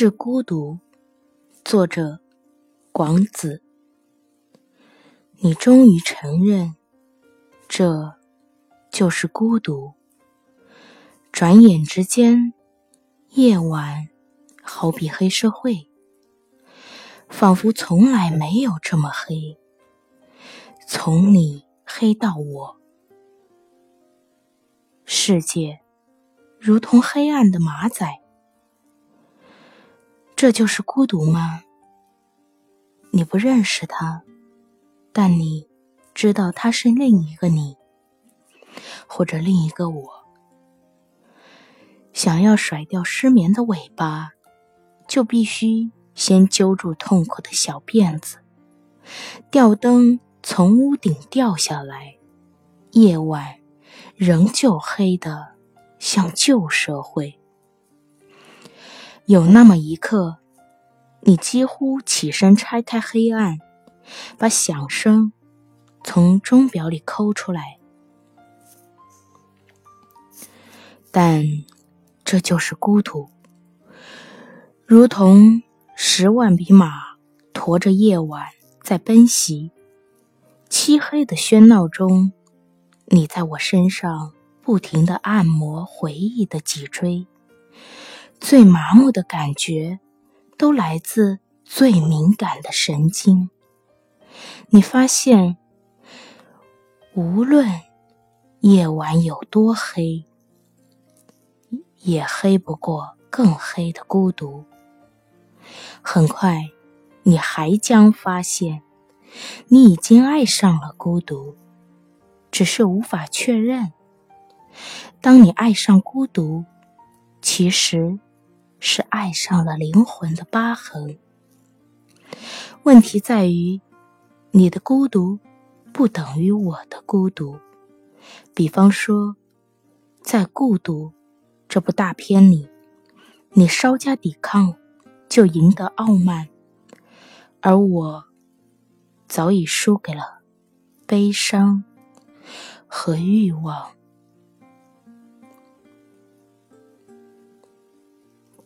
致孤独，作者广子。你终于承认，这就是孤独。转眼之间，夜晚好比黑社会，仿佛从来没有这么黑，从你黑到我，世界如同黑暗的马仔。这就是孤独吗？你不认识他，但你知道他是另一个你，或者另一个我。想要甩掉失眠的尾巴，就必须先揪住痛苦的小辫子。吊灯从屋顶掉下来，夜晚仍旧黑的像旧社会。有那么一刻，你几乎起身拆开黑暗，把响声从钟表里抠出来。但这就是孤独，如同十万匹马驮着夜晚在奔袭，漆黑的喧闹中，你在我身上不停的按摩回忆的脊椎。最麻木的感觉，都来自最敏感的神经。你发现，无论夜晚有多黑，也黑不过更黑的孤独。很快，你还将发现，你已经爱上了孤独，只是无法确认。当你爱上孤独，其实。是爱上了灵魂的疤痕。问题在于，你的孤独不等于我的孤独。比方说，在《孤独》这部大片里，你稍加抵抗就赢得傲慢，而我早已输给了悲伤和欲望。